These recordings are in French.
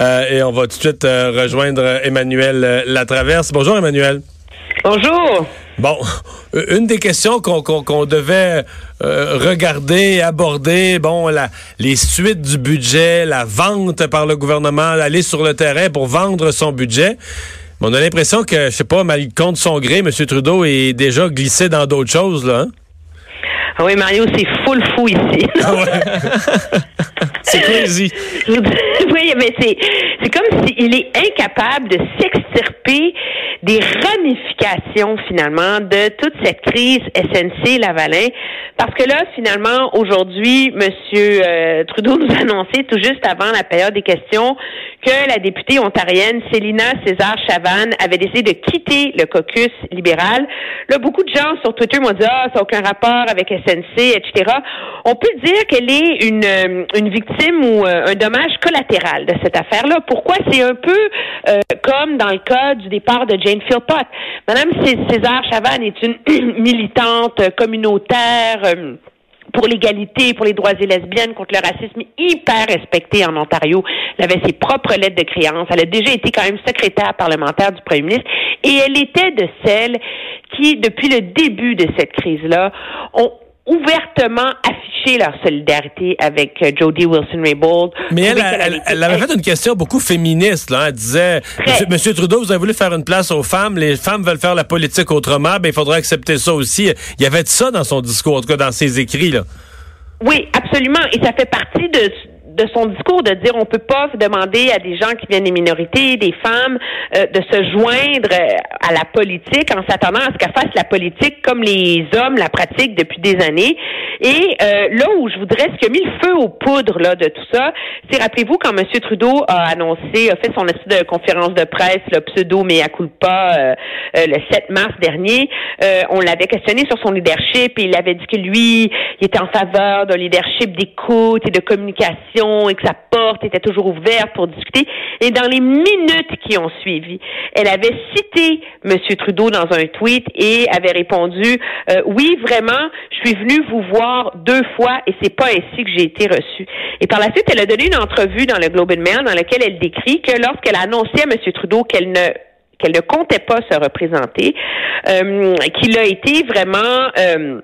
Euh, et on va tout de suite euh, rejoindre Emmanuel euh, Latraverse. Bonjour Emmanuel. Bonjour. Bon, euh, une des questions qu'on devait euh, regarder, aborder, bon, la, les suites du budget, la vente par le gouvernement, aller sur le terrain pour vendre son budget. Mais on a l'impression que, je sais pas, mal contre son gré, M. Trudeau est déjà glissé dans d'autres choses, là. hein? Ah oui, Mario, c'est full fou ici. C'est crazy. Oui, mais c'est c'est comme s'il est incapable de s'extirper des ramifications finalement de toute cette crise SNC Lavalin, parce que là finalement aujourd'hui, Monsieur euh, Trudeau nous a annoncé tout juste avant la période des questions que la députée ontarienne Célina César Chavanne avait décidé de quitter le caucus libéral. Là, beaucoup de gens sur Twitter m'ont dit ah ça n'a aucun rapport avec SNC, etc. On peut dire qu'elle est une euh, une victime ou euh, un dommage collatéral de cette affaire-là. Pourquoi? C'est un peu euh, comme dans le cas du départ de Jane Philpott. Madame Cé- César Chavanne est une militante communautaire. euh, pour l'égalité, pour les droits des lesbiennes, contre le racisme, hyper respectée en Ontario. Elle avait ses propres lettres de créance. Elle a déjà été quand même secrétaire parlementaire du premier ministre. Et elle était de celles qui, depuis le début de cette crise-là, ont ouvertement affiché leur solidarité avec euh, Jody Wilson-Raybould. Mais elle, elle, avait elle avait fait une question beaucoup féministe. Là. Elle disait. Monsieur, Monsieur Trudeau, vous avez voulu faire une place aux femmes. Les femmes veulent faire la politique autrement. Ben, il faudrait accepter ça aussi. Il y avait de ça dans son discours, en tout cas dans ses écrits. Là. Oui, absolument. Et ça fait partie de, de son discours de dire on peut pas demander à des gens qui viennent des minorités, des femmes, euh, de se joindre euh, à la politique en s'attendant à ce qu'elle fasse la politique comme les hommes la pratiquent depuis des années. Et euh, là où je voudrais, ce qui a mis le feu aux poudres là, de tout ça, c'est rappelez-vous quand M. Trudeau a annoncé, a fait son espèce de conférence de presse, le pseudo mea culpa, euh, euh, le 7 mars dernier, euh, on l'avait questionné sur son leadership et il avait dit que lui, il était en faveur d'un leadership d'écoute et de communication et que sa porte était toujours ouverte pour discuter. Et dans les minutes qui ont suivi, elle avait cité M. Trudeau dans un tweet et avait répondu euh, oui vraiment, je suis venue vous voir deux fois et c'est pas ainsi que j'ai été reçue. Et par la suite, elle a donné une entrevue dans le Globe and Mail dans laquelle elle décrit que lorsqu'elle a annoncé à M. Trudeau qu'elle ne qu'elle ne comptait pas se représenter, euh, qu'il a été vraiment euh,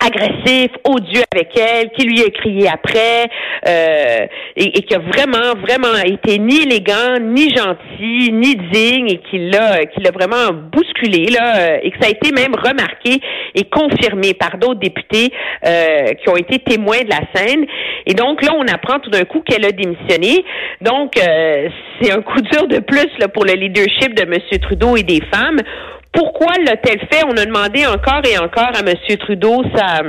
agressif, odieux avec elle, qui lui a crié après, euh, et, qui a vraiment, vraiment été ni élégant, ni gentil, ni digne, et qui l'a, qui l'a vraiment bousculé, là, euh, et que ça a été même remarqué et confirmé par d'autres députés euh, qui ont été témoins de la scène. Et donc là, on apprend tout d'un coup qu'elle a démissionné. Donc, c'est un coup dur de plus pour le leadership de M. Trudeau et des femmes. Pourquoi l'a-t-elle fait? On a demandé encore et encore à M. Trudeau sa,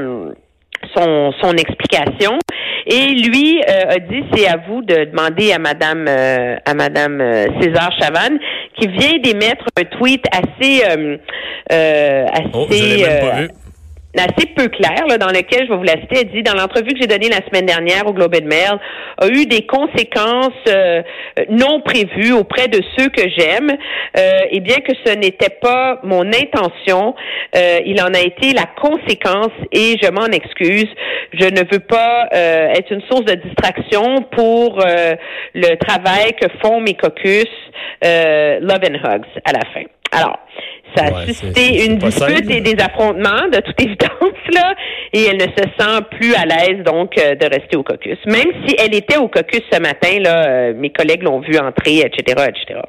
son, son explication. Et lui euh, a dit c'est à vous de demander à Madame euh, à Madame euh, César Chavanne qui vient d'émettre un tweet assez euh, euh, assez Oh, assez peu clair, dans lequel, je vais vous la citer, elle dit, dans l'entrevue que j'ai donnée la semaine dernière au Globe and Mail, a eu des conséquences euh, non prévues auprès de ceux que j'aime, euh, et bien que ce n'était pas mon intention, euh, il en a été la conséquence et je m'en excuse. Je ne veux pas euh, être une source de distraction pour le travail que font mes caucus Love and Hugs à la fin. Alors, ça a Ouais, suscité une dispute et des affrontements, de toute évidence, là, et elle ne se sent plus à l'aise, donc, euh, de rester au caucus. Même si elle était au caucus ce matin, là, euh, mes collègues l'ont vu entrer, etc., etc.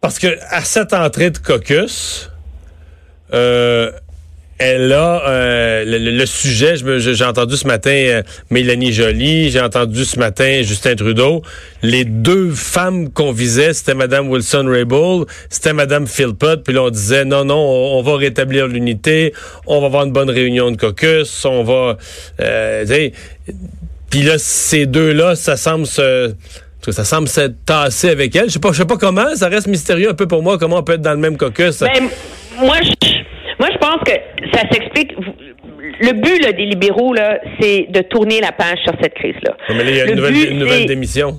Parce que à cette entrée de caucus, euh, elle a euh, le, le- sujet. J'ai entendu ce matin euh, Mélanie Joly, j'ai entendu ce matin Justin Trudeau. Les deux femmes qu'on visait, c'était Madame Wilson Raybould, c'était Madame Philpott. Puis là, on disait non, non, on, va rétablir l'unité, on va avoir une bonne réunion de caucus, on va. Euh, puis là, ces deux-là, ça semble se ça semble s'être tassé avec elle. Je sais pas, je sais pas comment. Ça reste mystérieux un peu pour moi. Comment on peut être dans le même caucus. Ben, moi, je, moi, je pense que ça s'explique. Le but là, des libéraux, là, c'est de tourner la page sur cette crise-là. Mais là, il y a une nouvelle, but, une nouvelle c'est- démission.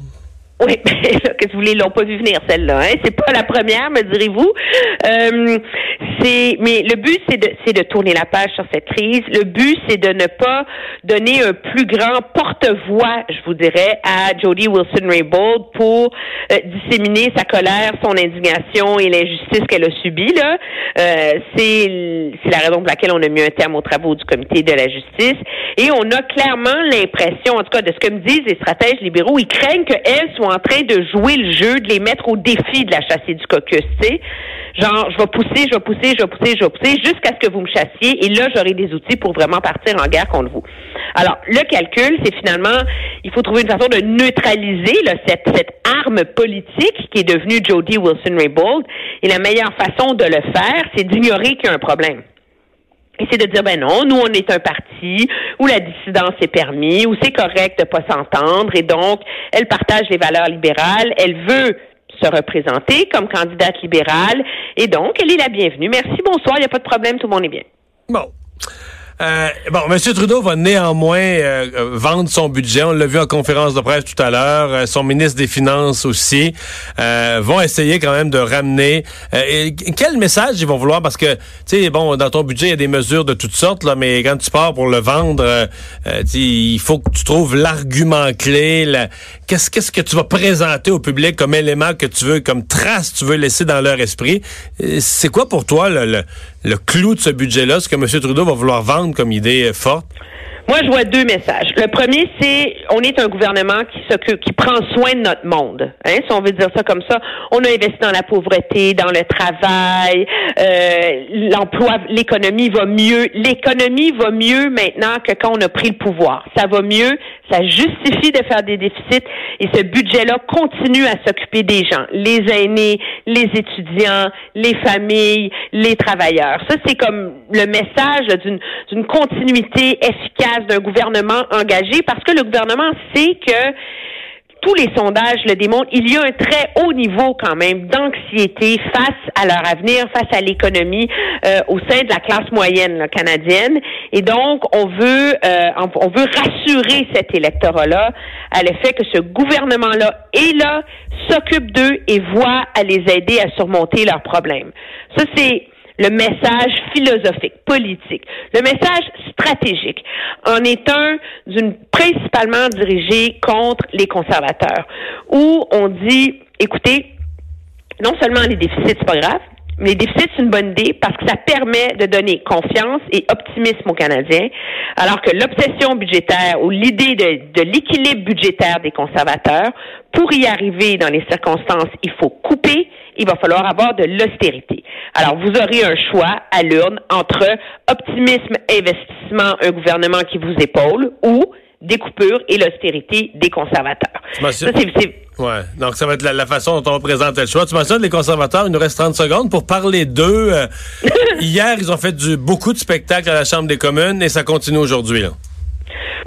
Oui, que si vous voulez, ils l'ont pas vu venir celle-là. Hein? C'est pas la première, me direz-vous. Euh, c'est, mais le but c'est de, c'est de tourner la page sur cette crise. Le but c'est de ne pas donner un plus grand porte-voix, je vous dirais, à Jody Wilson-Raybould pour euh, disséminer sa colère, son indignation et l'injustice qu'elle a subie. Là, euh, c'est, c'est la raison pour laquelle on a mis un terme aux travaux du comité de la justice. Et on a clairement l'impression, en tout cas de ce que me disent les stratèges libéraux, ils craignent qu'elle soit en train de jouer le jeu, de les mettre au défi de la chasser du caucus, tu sais. Genre, je vais pousser, je vais pousser, je vais pousser, je vais pousser, jusqu'à ce que vous me chassiez, et là, j'aurai des outils pour vraiment partir en guerre contre vous. Alors, le calcul, c'est finalement, il faut trouver une façon de neutraliser là, cette, cette arme politique qui est devenue Jody Wilson-Raybould, et la meilleure façon de le faire, c'est d'ignorer qu'il y a un problème. C'est de dire, ben non, nous, on est un parti où la dissidence est permis, où c'est correct de pas s'entendre, et donc, elle partage les valeurs libérales, elle veut se représenter comme candidate libérale, et donc, elle est la bienvenue. Merci, bonsoir, il n'y a pas de problème, tout le monde est bien. Bon. Euh, bon, M. Trudeau va néanmoins euh, vendre son budget. On l'a vu en conférence de presse tout à l'heure. Euh, son ministre des Finances aussi euh, vont essayer quand même de ramener. quel message ils vont vouloir? Parce que tu sais, bon, dans ton budget il y a des mesures de toutes sortes là, mais quand tu pars pour le vendre, il faut que tu trouves l'argument clé. Qu'est-ce que tu vas présenter au public comme élément que tu veux, comme trace tu veux laisser dans leur esprit? C'est quoi pour toi le, le, le clou de ce budget-là, ce que M. Trudeau va vouloir vendre comme idée euh, forte? Moi, je vois deux messages. Le premier, c'est on est un gouvernement qui s'occupe, qui prend soin de notre monde. Hein, si on veut dire ça comme ça, on a investi dans la pauvreté, dans le travail, euh, l'emploi, l'économie va mieux. L'économie va mieux maintenant que quand on a pris le pouvoir. Ça va mieux, ça justifie de faire des déficits et ce budget-là continue à s'occuper des gens, les aînés, les étudiants, les familles, les travailleurs. Ça, c'est comme le message d'une continuité efficace d'un gouvernement engagé parce que le gouvernement sait que tous les sondages le démontrent, il y a un très haut niveau quand même d'anxiété face à leur avenir, face à l'économie euh, au sein de la classe moyenne là, canadienne. Et donc, on veut, euh, on, veut rassurer cet électorat-là à l'effet que ce gouvernement-là est là, s'occupe d'eux et voit à les aider à surmonter leurs problèmes. Ça, c'est le message philosophique, politique, le message stratégique en est un d'une principalement dirigé contre les conservateurs, où on dit, écoutez, non seulement les déficits, c'est pas grave, les déficits, c'est une bonne idée parce que ça permet de donner confiance et optimisme aux Canadiens, alors que l'obsession budgétaire ou l'idée de, de l'équilibre budgétaire des conservateurs, pour y arriver dans les circonstances, il faut couper, il va falloir avoir de l'austérité. Alors, vous aurez un choix à l'urne entre optimisme, investissement, un gouvernement qui vous épaule, ou des coupures et l'austérité des conservateurs. Ça, c'est- c'est Ouais. Donc, ça va être la, la façon dont on présente le choix. Tu mentionnes les conservateurs, il nous reste 30 secondes pour parler d'eux. Euh, hier, ils ont fait du, beaucoup de spectacles à la Chambre des communes et ça continue aujourd'hui.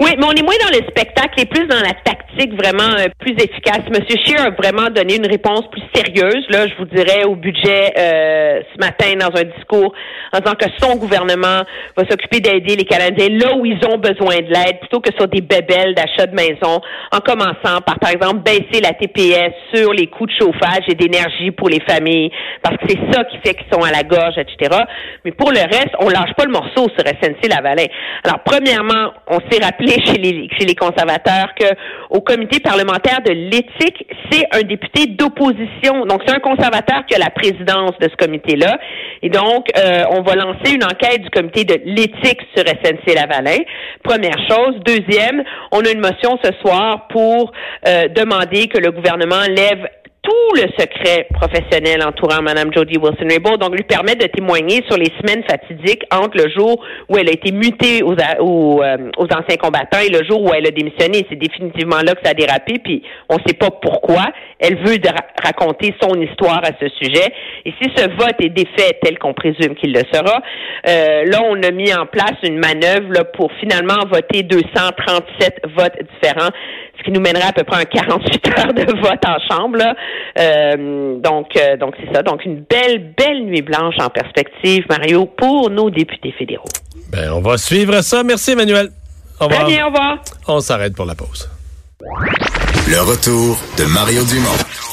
Oui, mais on est moins dans le spectacle et plus dans la tactique vraiment euh, plus efficace. Monsieur Scheer a vraiment donné une réponse plus sérieuse, là, je vous dirais, au budget euh, ce matin dans un discours en disant que son gouvernement va s'occuper d'aider les Canadiens là où ils ont besoin de l'aide, plutôt que sur des bébelles d'achat de maison, en commençant par, par exemple, baisser la TPS sur les coûts de chauffage et d'énergie pour les familles, parce que c'est ça qui fait qu'ils sont à la gorge, etc. Mais pour le reste, on lâche pas le morceau sur SNC Lavalin. Alors, premièrement, on s'est rappelé chez les, chez les conservateurs que au comité parlementaire de l'éthique, c'est un député d'opposition. Donc, c'est un conservateur qui a la présidence de ce comité-là. Et donc, euh, on va lancer une enquête du comité de l'éthique sur SNC Lavalin. Première chose. Deuxième, on a une motion ce soir pour euh, demander que le gouvernement lève tout le secret professionnel entourant Mme Jody Wilson-Raybould, donc lui permettre de témoigner sur les semaines fatidiques entre le jour où elle a été mutée aux, aux, euh, aux anciens combattants et le jour où elle a démissionné. C'est définitivement là que ça a dérapé, puis on ne sait pas pourquoi. Elle veut raconter son histoire à ce sujet. Et si ce vote est défait tel qu'on présume qu'il le sera, euh, là, on a mis en place une manœuvre là, pour finalement voter 237 votes différents, ce qui nous mènerait à peu près un 48 heures de vote en chambre. Là. Euh, donc, euh, donc c'est ça. Donc, une belle, belle nuit blanche en perspective, Mario, pour nos députés fédéraux. Ben, on va suivre ça. Merci, Emmanuel. Au revoir. Très bien, au revoir. On s'arrête pour la pause. Le retour de Mario Dumont.